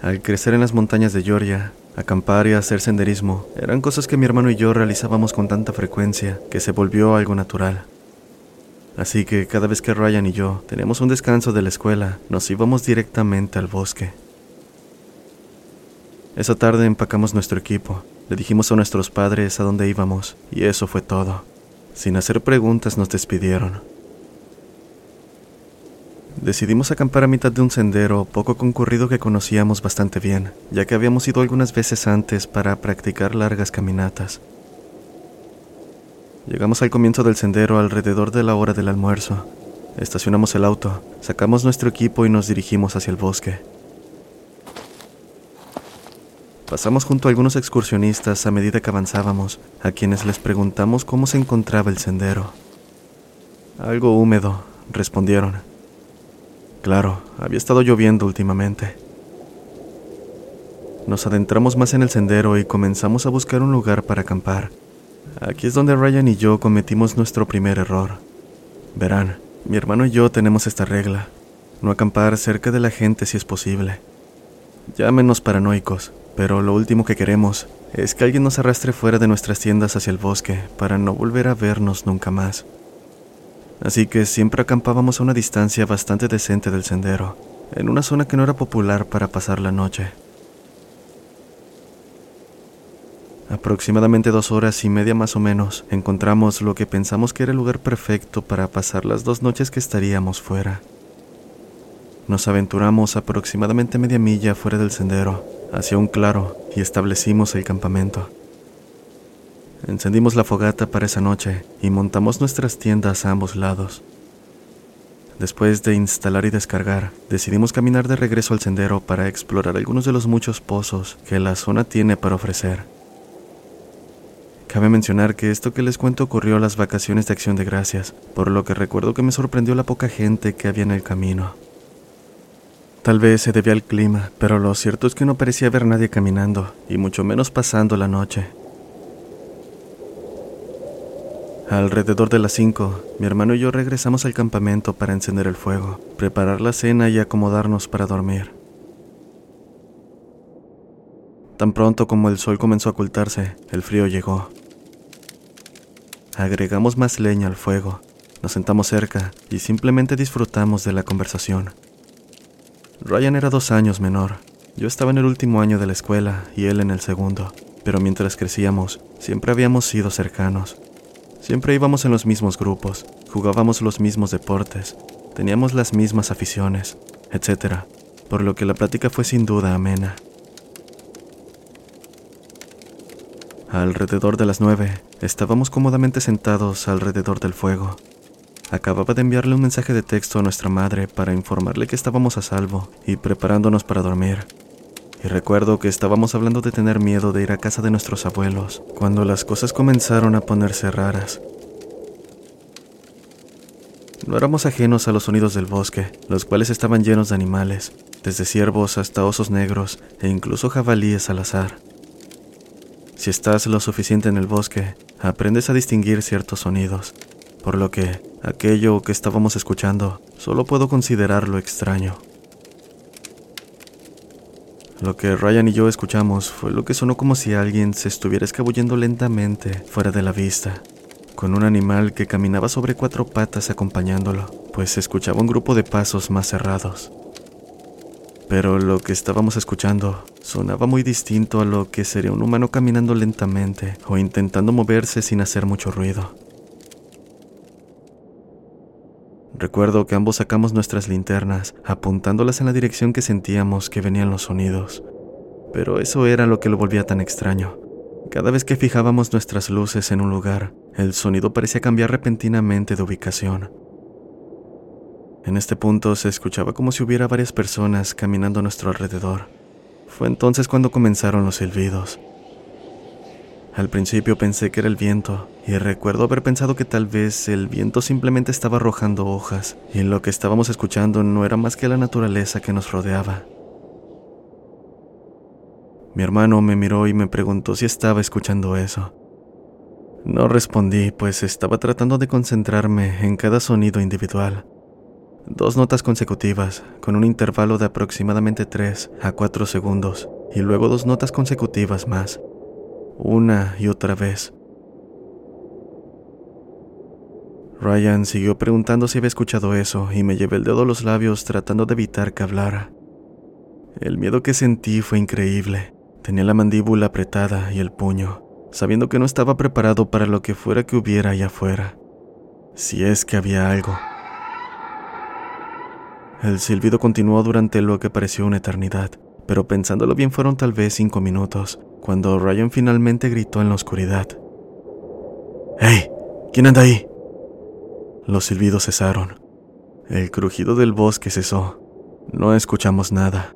Al crecer en las montañas de Georgia, acampar y hacer senderismo eran cosas que mi hermano y yo realizábamos con tanta frecuencia que se volvió algo natural. Así que cada vez que Ryan y yo teníamos un descanso de la escuela, nos íbamos directamente al bosque. Esa tarde empacamos nuestro equipo, le dijimos a nuestros padres a dónde íbamos, y eso fue todo. Sin hacer preguntas nos despidieron. Decidimos acampar a mitad de un sendero poco concurrido que conocíamos bastante bien, ya que habíamos ido algunas veces antes para practicar largas caminatas. Llegamos al comienzo del sendero alrededor de la hora del almuerzo. Estacionamos el auto, sacamos nuestro equipo y nos dirigimos hacia el bosque. Pasamos junto a algunos excursionistas a medida que avanzábamos, a quienes les preguntamos cómo se encontraba el sendero. Algo húmedo, respondieron. Claro, había estado lloviendo últimamente. Nos adentramos más en el sendero y comenzamos a buscar un lugar para acampar. Aquí es donde Ryan y yo cometimos nuestro primer error. Verán, mi hermano y yo tenemos esta regla, no acampar cerca de la gente si es posible. Llámenos paranoicos, pero lo último que queremos es que alguien nos arrastre fuera de nuestras tiendas hacia el bosque para no volver a vernos nunca más así que siempre acampábamos a una distancia bastante decente del sendero, en una zona que no era popular para pasar la noche. Aproximadamente dos horas y media más o menos, encontramos lo que pensamos que era el lugar perfecto para pasar las dos noches que estaríamos fuera. Nos aventuramos aproximadamente media milla fuera del sendero, hacia un claro, y establecimos el campamento. Encendimos la fogata para esa noche y montamos nuestras tiendas a ambos lados. Después de instalar y descargar, decidimos caminar de regreso al sendero para explorar algunos de los muchos pozos que la zona tiene para ofrecer. Cabe mencionar que esto que les cuento ocurrió a las vacaciones de Acción de Gracias, por lo que recuerdo que me sorprendió la poca gente que había en el camino. Tal vez se debía al clima, pero lo cierto es que no parecía haber nadie caminando, y mucho menos pasando la noche. Alrededor de las 5, mi hermano y yo regresamos al campamento para encender el fuego, preparar la cena y acomodarnos para dormir. Tan pronto como el sol comenzó a ocultarse, el frío llegó. Agregamos más leña al fuego, nos sentamos cerca y simplemente disfrutamos de la conversación. Ryan era dos años menor. Yo estaba en el último año de la escuela y él en el segundo, pero mientras crecíamos, siempre habíamos sido cercanos. Siempre íbamos en los mismos grupos, jugábamos los mismos deportes, teníamos las mismas aficiones, etc., por lo que la plática fue sin duda amena. Alrededor de las nueve, estábamos cómodamente sentados alrededor del fuego. Acababa de enviarle un mensaje de texto a nuestra madre para informarle que estábamos a salvo y preparándonos para dormir. Y recuerdo que estábamos hablando de tener miedo de ir a casa de nuestros abuelos, cuando las cosas comenzaron a ponerse raras. No éramos ajenos a los sonidos del bosque, los cuales estaban llenos de animales, desde ciervos hasta osos negros e incluso jabalíes al azar. Si estás lo suficiente en el bosque, aprendes a distinguir ciertos sonidos, por lo que aquello que estábamos escuchando solo puedo considerarlo extraño. Lo que Ryan y yo escuchamos fue lo que sonó como si alguien se estuviera escabullendo lentamente fuera de la vista, con un animal que caminaba sobre cuatro patas acompañándolo, pues se escuchaba un grupo de pasos más cerrados. Pero lo que estábamos escuchando sonaba muy distinto a lo que sería un humano caminando lentamente o intentando moverse sin hacer mucho ruido. Recuerdo que ambos sacamos nuestras linternas, apuntándolas en la dirección que sentíamos que venían los sonidos. Pero eso era lo que lo volvía tan extraño. Cada vez que fijábamos nuestras luces en un lugar, el sonido parecía cambiar repentinamente de ubicación. En este punto se escuchaba como si hubiera varias personas caminando a nuestro alrededor. Fue entonces cuando comenzaron los silbidos. Al principio pensé que era el viento, y recuerdo haber pensado que tal vez el viento simplemente estaba arrojando hojas, y lo que estábamos escuchando no era más que la naturaleza que nos rodeaba. Mi hermano me miró y me preguntó si estaba escuchando eso. No respondí, pues estaba tratando de concentrarme en cada sonido individual. Dos notas consecutivas, con un intervalo de aproximadamente 3 a 4 segundos, y luego dos notas consecutivas más, una y otra vez. Ryan siguió preguntando si había escuchado eso y me llevé el dedo a los labios tratando de evitar que hablara. El miedo que sentí fue increíble. Tenía la mandíbula apretada y el puño, sabiendo que no estaba preparado para lo que fuera que hubiera allá afuera. Si es que había algo. El silbido continuó durante lo que pareció una eternidad, pero pensándolo bien fueron tal vez cinco minutos, cuando Ryan finalmente gritó en la oscuridad. ¡Hey! ¿Quién anda ahí? Los silbidos cesaron. El crujido del bosque cesó. No escuchamos nada.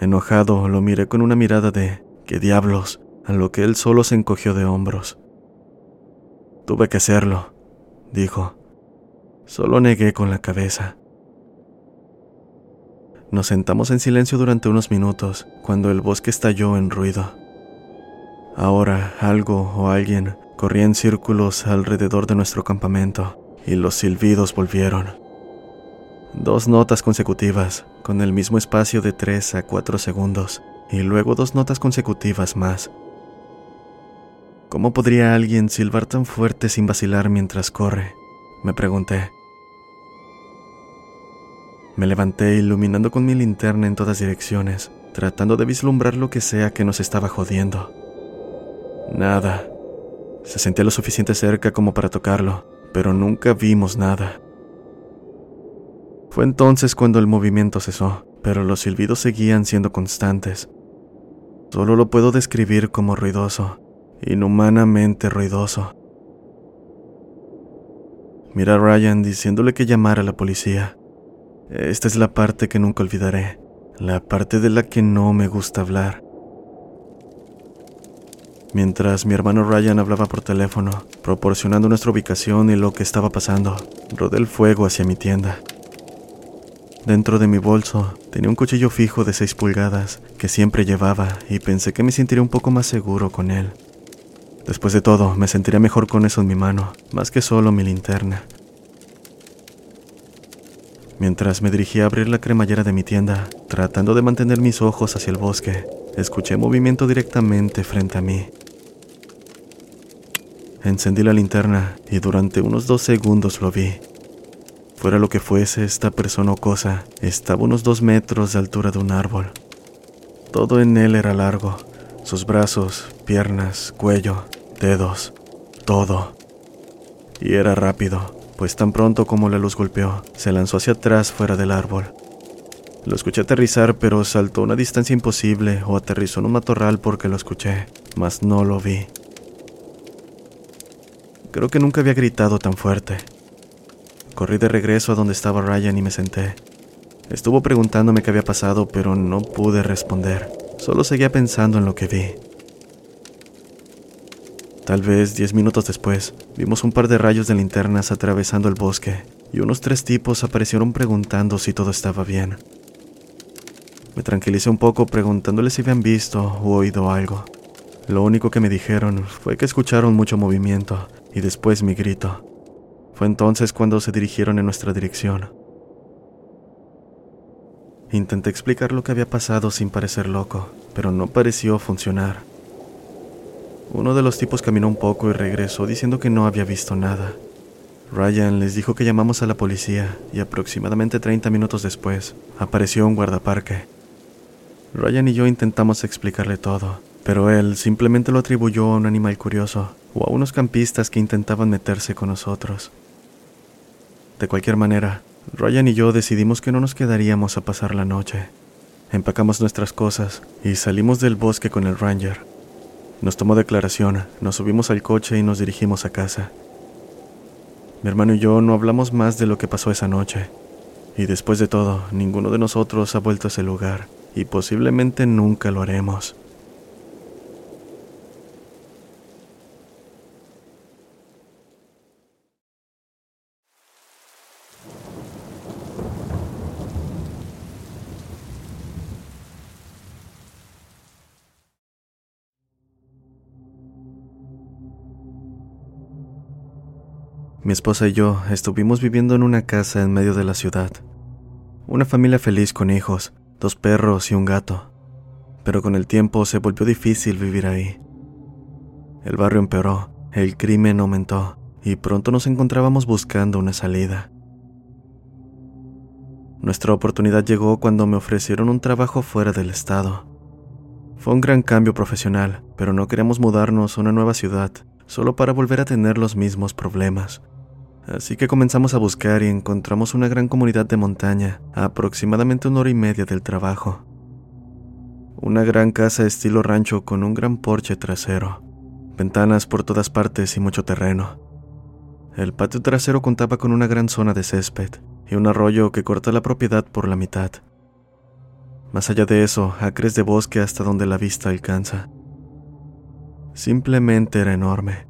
Enojado, lo miré con una mirada de ¿qué diablos? a lo que él solo se encogió de hombros. Tuve que hacerlo, dijo. Solo negué con la cabeza. Nos sentamos en silencio durante unos minutos cuando el bosque estalló en ruido. Ahora algo o alguien corría en círculos alrededor de nuestro campamento y los silbidos volvieron. Dos notas consecutivas, con el mismo espacio de 3 a 4 segundos, y luego dos notas consecutivas más. ¿Cómo podría alguien silbar tan fuerte sin vacilar mientras corre? Me pregunté. Me levanté iluminando con mi linterna en todas direcciones, tratando de vislumbrar lo que sea que nos estaba jodiendo. Nada. Se sentía lo suficiente cerca como para tocarlo, pero nunca vimos nada. Fue entonces cuando el movimiento cesó, pero los silbidos seguían siendo constantes. Solo lo puedo describir como ruidoso, inhumanamente ruidoso. Mira a Ryan diciéndole que llamara a la policía. Esta es la parte que nunca olvidaré, la parte de la que no me gusta hablar. Mientras mi hermano Ryan hablaba por teléfono, proporcionando nuestra ubicación y lo que estaba pasando, rodé el fuego hacia mi tienda. Dentro de mi bolso tenía un cuchillo fijo de 6 pulgadas que siempre llevaba y pensé que me sentiría un poco más seguro con él. Después de todo, me sentiría mejor con eso en mi mano, más que solo mi linterna. Mientras me dirigía a abrir la cremallera de mi tienda, tratando de mantener mis ojos hacia el bosque, escuché movimiento directamente frente a mí. Encendí la linterna y durante unos dos segundos lo vi. Fuera lo que fuese esta persona o cosa, estaba unos dos metros de altura de un árbol. Todo en él era largo, sus brazos, piernas, cuello, dedos, todo. Y era rápido, pues tan pronto como la luz golpeó, se lanzó hacia atrás fuera del árbol. Lo escuché aterrizar, pero saltó una distancia imposible o aterrizó en un matorral porque lo escuché, mas no lo vi. Creo que nunca había gritado tan fuerte. Corrí de regreso a donde estaba Ryan y me senté. Estuvo preguntándome qué había pasado, pero no pude responder. Solo seguía pensando en lo que vi. Tal vez diez minutos después, vimos un par de rayos de linternas atravesando el bosque y unos tres tipos aparecieron preguntando si todo estaba bien. Me tranquilicé un poco preguntándoles si habían visto o oído algo. Lo único que me dijeron fue que escucharon mucho movimiento y después mi grito. Fue entonces cuando se dirigieron en nuestra dirección. Intenté explicar lo que había pasado sin parecer loco, pero no pareció funcionar. Uno de los tipos caminó un poco y regresó diciendo que no había visto nada. Ryan les dijo que llamamos a la policía y aproximadamente 30 minutos después apareció un guardaparque. Ryan y yo intentamos explicarle todo, pero él simplemente lo atribuyó a un animal curioso o a unos campistas que intentaban meterse con nosotros. De cualquier manera, Ryan y yo decidimos que no nos quedaríamos a pasar la noche. Empacamos nuestras cosas y salimos del bosque con el Ranger. Nos tomó declaración, nos subimos al coche y nos dirigimos a casa. Mi hermano y yo no hablamos más de lo que pasó esa noche. Y después de todo, ninguno de nosotros ha vuelto a ese lugar, y posiblemente nunca lo haremos. Mi esposa y yo estuvimos viviendo en una casa en medio de la ciudad. Una familia feliz con hijos, dos perros y un gato. Pero con el tiempo se volvió difícil vivir ahí. El barrio empeoró, el crimen aumentó y pronto nos encontrábamos buscando una salida. Nuestra oportunidad llegó cuando me ofrecieron un trabajo fuera del estado. Fue un gran cambio profesional, pero no queríamos mudarnos a una nueva ciudad solo para volver a tener los mismos problemas. Así que comenzamos a buscar y encontramos una gran comunidad de montaña, a aproximadamente una hora y media del trabajo. Una gran casa estilo rancho con un gran porche trasero, ventanas por todas partes y mucho terreno. El patio trasero contaba con una gran zona de césped y un arroyo que corta la propiedad por la mitad. Más allá de eso, acres de bosque hasta donde la vista alcanza. Simplemente era enorme.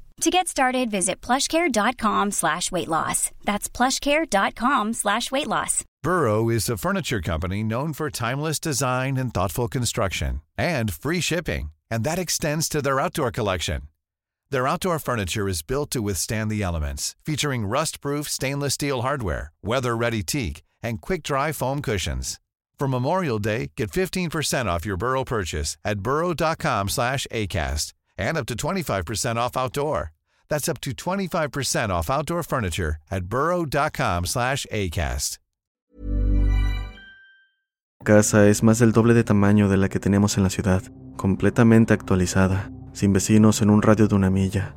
To get started, visit plushcare.com slash weight loss. That's plushcare.com slash weight loss. Burrow is a furniture company known for timeless design and thoughtful construction and free shipping, and that extends to their outdoor collection. Their outdoor furniture is built to withstand the elements, featuring rust-proof stainless steel hardware, weather-ready teak, and quick-dry foam cushions. For Memorial Day, get 15% off your Burrow purchase at burrow.com slash ACAST and up to 25% off outdoor. That's up to 25% off outdoor furniture at burrow.com slash ACAST. casa es más del doble de tamaño de la que teníamos en la ciudad, completamente actualizada, sin vecinos en un radio de una milla.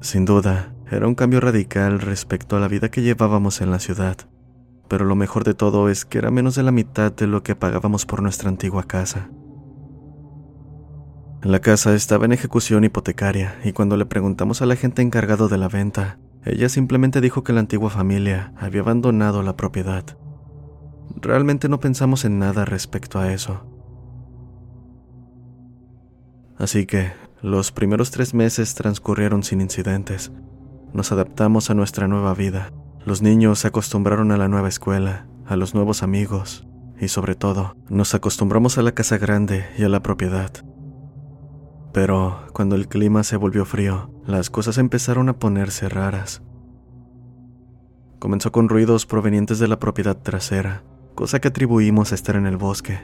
Sin duda, era un cambio radical respecto a la vida que llevábamos en la ciudad, pero lo mejor de todo es que era menos de la mitad de lo que pagábamos por nuestra antigua casa. La casa estaba en ejecución hipotecaria y cuando le preguntamos a la gente encargado de la venta, ella simplemente dijo que la antigua familia había abandonado la propiedad. Realmente no pensamos en nada respecto a eso. Así que los primeros tres meses transcurrieron sin incidentes. Nos adaptamos a nuestra nueva vida. Los niños se acostumbraron a la nueva escuela, a los nuevos amigos y sobre todo nos acostumbramos a la casa grande y a la propiedad. Pero cuando el clima se volvió frío, las cosas empezaron a ponerse raras. Comenzó con ruidos provenientes de la propiedad trasera, cosa que atribuimos a estar en el bosque.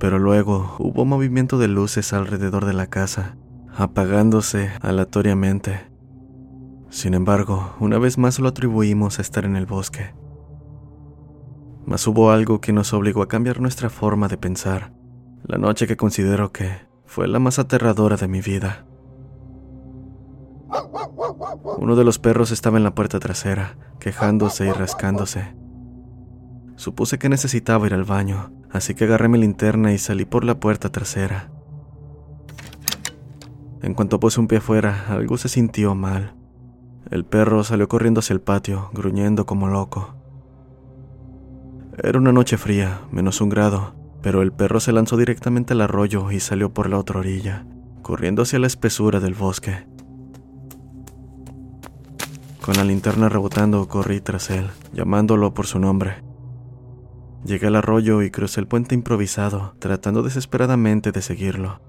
Pero luego hubo movimiento de luces alrededor de la casa, apagándose aleatoriamente. Sin embargo, una vez más lo atribuimos a estar en el bosque. Mas hubo algo que nos obligó a cambiar nuestra forma de pensar, la noche que considero que fue la más aterradora de mi vida. Uno de los perros estaba en la puerta trasera, quejándose y rascándose. Supuse que necesitaba ir al baño, así que agarré mi linterna y salí por la puerta trasera. En cuanto puse un pie afuera, algo se sintió mal. El perro salió corriendo hacia el patio, gruñendo como loco. Era una noche fría, menos un grado, pero el perro se lanzó directamente al arroyo y salió por la otra orilla, corriendo hacia la espesura del bosque. Con la linterna rebotando, corrí tras él, llamándolo por su nombre. Llegué al arroyo y crucé el puente improvisado, tratando desesperadamente de seguirlo.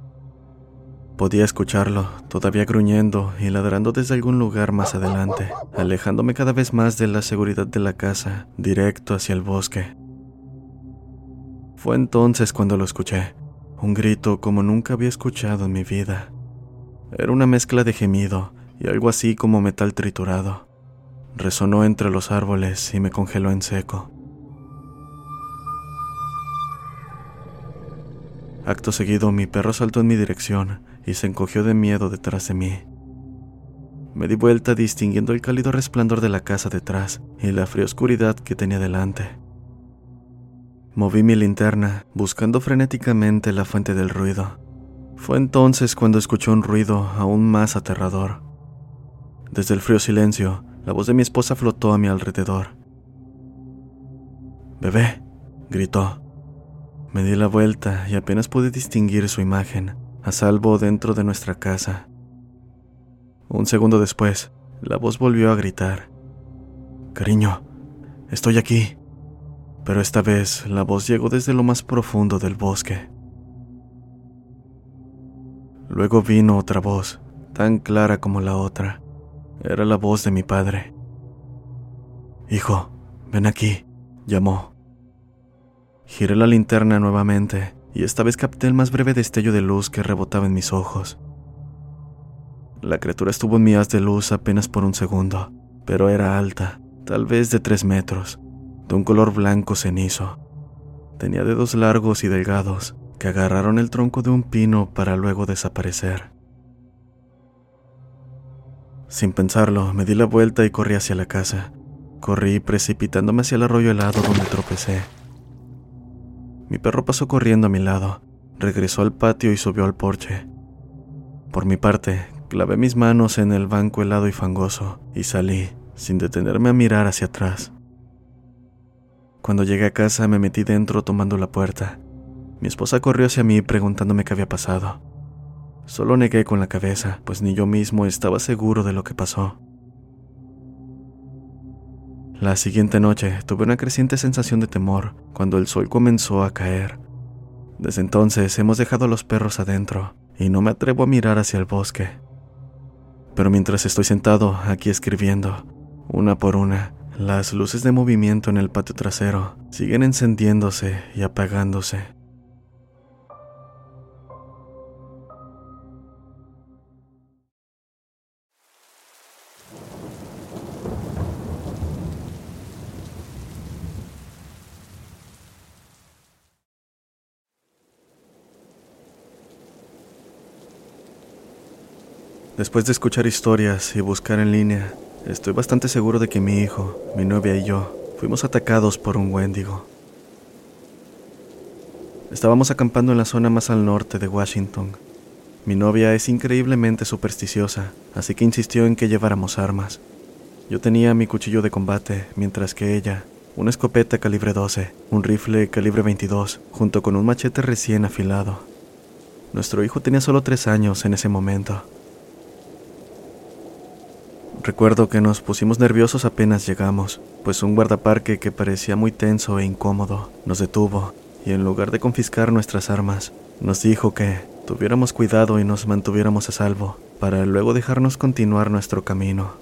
Podía escucharlo, todavía gruñendo y ladrando desde algún lugar más adelante, alejándome cada vez más de la seguridad de la casa, directo hacia el bosque. Fue entonces cuando lo escuché, un grito como nunca había escuchado en mi vida. Era una mezcla de gemido, y algo así como metal triturado. Resonó entre los árboles y me congeló en seco. Acto seguido, mi perro saltó en mi dirección y se encogió de miedo detrás de mí. Me di vuelta distinguiendo el cálido resplandor de la casa detrás y la fría oscuridad que tenía delante. Moví mi linterna, buscando frenéticamente la fuente del ruido. Fue entonces cuando escuché un ruido aún más aterrador. Desde el frío silencio, la voz de mi esposa flotó a mi alrededor. Bebé, gritó. Me di la vuelta y apenas pude distinguir su imagen, a salvo dentro de nuestra casa. Un segundo después, la voz volvió a gritar. Cariño, estoy aquí. Pero esta vez la voz llegó desde lo más profundo del bosque. Luego vino otra voz, tan clara como la otra. Era la voz de mi padre. Hijo, ven aquí, llamó. Giré la linterna nuevamente y esta vez capté el más breve destello de luz que rebotaba en mis ojos. La criatura estuvo en mi haz de luz apenas por un segundo, pero era alta, tal vez de tres metros, de un color blanco cenizo. Tenía dedos largos y delgados que agarraron el tronco de un pino para luego desaparecer. Sin pensarlo, me di la vuelta y corrí hacia la casa. Corrí precipitándome hacia el arroyo helado donde tropecé. Mi perro pasó corriendo a mi lado, regresó al patio y subió al porche. Por mi parte, clavé mis manos en el banco helado y fangoso y salí, sin detenerme a mirar hacia atrás. Cuando llegué a casa me metí dentro tomando la puerta. Mi esposa corrió hacia mí preguntándome qué había pasado. Solo negué con la cabeza, pues ni yo mismo estaba seguro de lo que pasó. La siguiente noche tuve una creciente sensación de temor cuando el sol comenzó a caer. Desde entonces hemos dejado a los perros adentro y no me atrevo a mirar hacia el bosque. Pero mientras estoy sentado aquí escribiendo, una por una, las luces de movimiento en el patio trasero siguen encendiéndose y apagándose. Después de escuchar historias y buscar en línea, estoy bastante seguro de que mi hijo, mi novia y yo fuimos atacados por un Wendigo. Estábamos acampando en la zona más al norte de Washington. Mi novia es increíblemente supersticiosa, así que insistió en que lleváramos armas. Yo tenía mi cuchillo de combate, mientras que ella, una escopeta calibre 12, un rifle calibre 22, junto con un machete recién afilado. Nuestro hijo tenía solo tres años en ese momento, Recuerdo que nos pusimos nerviosos apenas llegamos, pues un guardaparque que parecía muy tenso e incómodo nos detuvo y en lugar de confiscar nuestras armas, nos dijo que tuviéramos cuidado y nos mantuviéramos a salvo, para luego dejarnos continuar nuestro camino.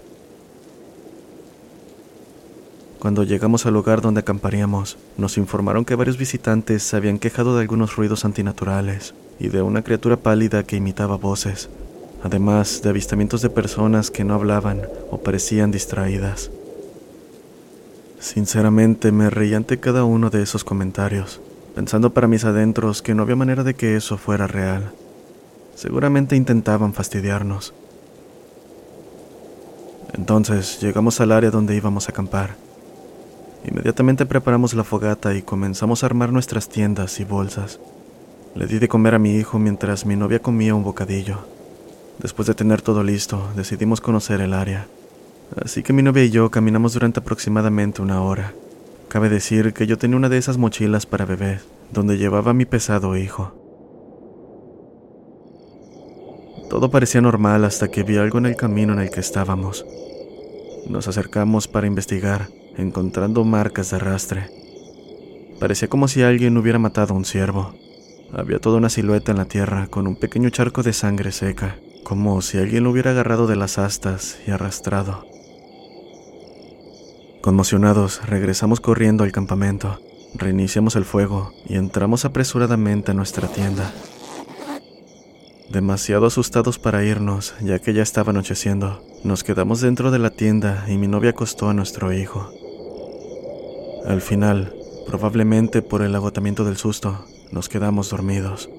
Cuando llegamos al lugar donde acamparíamos, nos informaron que varios visitantes se habían quejado de algunos ruidos antinaturales y de una criatura pálida que imitaba voces, además de avistamientos de personas que no hablaban o parecían distraídas. Sinceramente me reí ante cada uno de esos comentarios, pensando para mis adentros que no había manera de que eso fuera real. Seguramente intentaban fastidiarnos. Entonces llegamos al área donde íbamos a acampar. Inmediatamente preparamos la fogata y comenzamos a armar nuestras tiendas y bolsas. Le di de comer a mi hijo mientras mi novia comía un bocadillo. Después de tener todo listo, decidimos conocer el área. Así que mi novia y yo caminamos durante aproximadamente una hora. Cabe decir que yo tenía una de esas mochilas para bebés, donde llevaba a mi pesado hijo. Todo parecía normal hasta que vi algo en el camino en el que estábamos. Nos acercamos para investigar, encontrando marcas de arrastre. Parecía como si alguien hubiera matado a un ciervo. Había toda una silueta en la tierra con un pequeño charco de sangre seca como si alguien lo hubiera agarrado de las astas y arrastrado. Conmocionados, regresamos corriendo al campamento, reiniciamos el fuego y entramos apresuradamente a nuestra tienda. Demasiado asustados para irnos, ya que ya estaba anocheciendo, nos quedamos dentro de la tienda y mi novia acostó a nuestro hijo. Al final, probablemente por el agotamiento del susto, nos quedamos dormidos.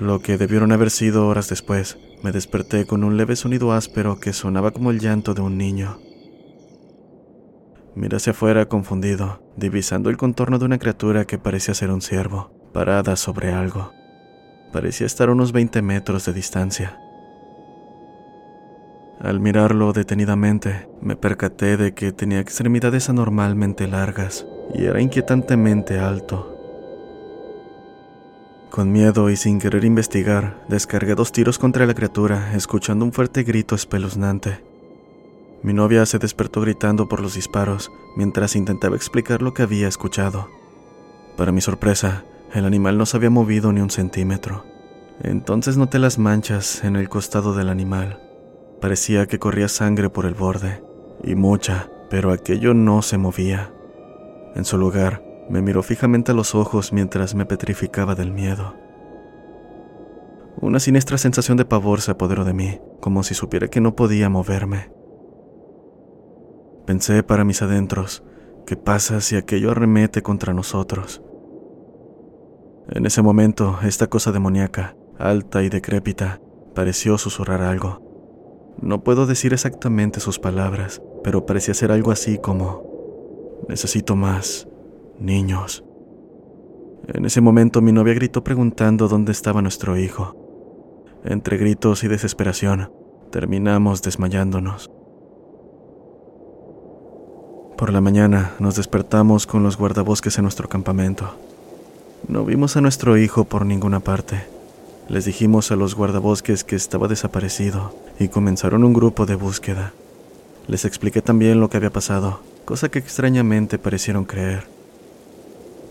Lo que debieron haber sido horas después, me desperté con un leve sonido áspero que sonaba como el llanto de un niño. Miré hacia afuera confundido, divisando el contorno de una criatura que parecía ser un ciervo, parada sobre algo. Parecía estar a unos 20 metros de distancia. Al mirarlo detenidamente, me percaté de que tenía extremidades anormalmente largas y era inquietantemente alto. Con miedo y sin querer investigar, descargué dos tiros contra la criatura, escuchando un fuerte grito espeluznante. Mi novia se despertó gritando por los disparos, mientras intentaba explicar lo que había escuchado. Para mi sorpresa, el animal no se había movido ni un centímetro. Entonces noté las manchas en el costado del animal. Parecía que corría sangre por el borde, y mucha, pero aquello no se movía. En su lugar, me miró fijamente a los ojos mientras me petrificaba del miedo. Una siniestra sensación de pavor se apoderó de mí, como si supiera que no podía moverme. Pensé para mis adentros, ¿qué pasa si aquello arremete contra nosotros? En ese momento, esta cosa demoníaca, alta y decrépita, pareció susurrar algo. No puedo decir exactamente sus palabras, pero parecía ser algo así como, necesito más, niños. En ese momento mi novia gritó preguntando dónde estaba nuestro hijo. Entre gritos y desesperación, terminamos desmayándonos. Por la mañana nos despertamos con los guardabosques en nuestro campamento. No vimos a nuestro hijo por ninguna parte. Les dijimos a los guardabosques que estaba desaparecido y comenzaron un grupo de búsqueda. Les expliqué también lo que había pasado, cosa que extrañamente parecieron creer.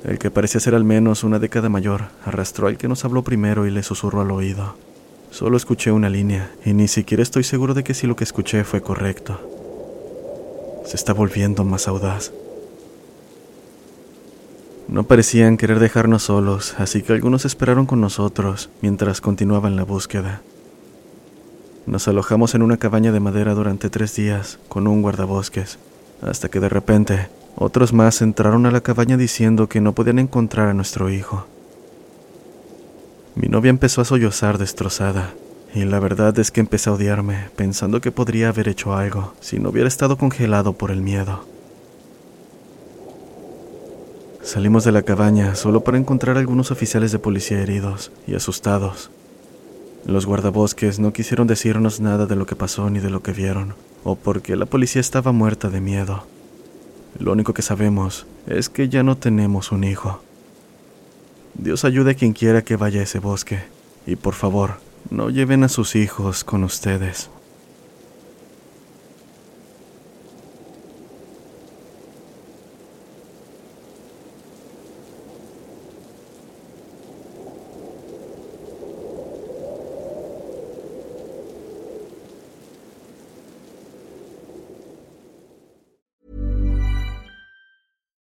El que parecía ser al menos una década mayor arrastró al que nos habló primero y le susurró al oído. Solo escuché una línea y ni siquiera estoy seguro de que si lo que escuché fue correcto. Se está volviendo más audaz. No parecían querer dejarnos solos, así que algunos esperaron con nosotros mientras continuaban la búsqueda. Nos alojamos en una cabaña de madera durante tres días con un guardabosques, hasta que de repente otros más entraron a la cabaña diciendo que no podían encontrar a nuestro hijo. Mi novia empezó a sollozar destrozada, y la verdad es que empecé a odiarme, pensando que podría haber hecho algo si no hubiera estado congelado por el miedo. Salimos de la cabaña solo para encontrar algunos oficiales de policía heridos y asustados. Los guardabosques no quisieron decirnos nada de lo que pasó ni de lo que vieron, o porque la policía estaba muerta de miedo. Lo único que sabemos es que ya no tenemos un hijo. Dios ayude a quien quiera que vaya a ese bosque, y por favor, no lleven a sus hijos con ustedes.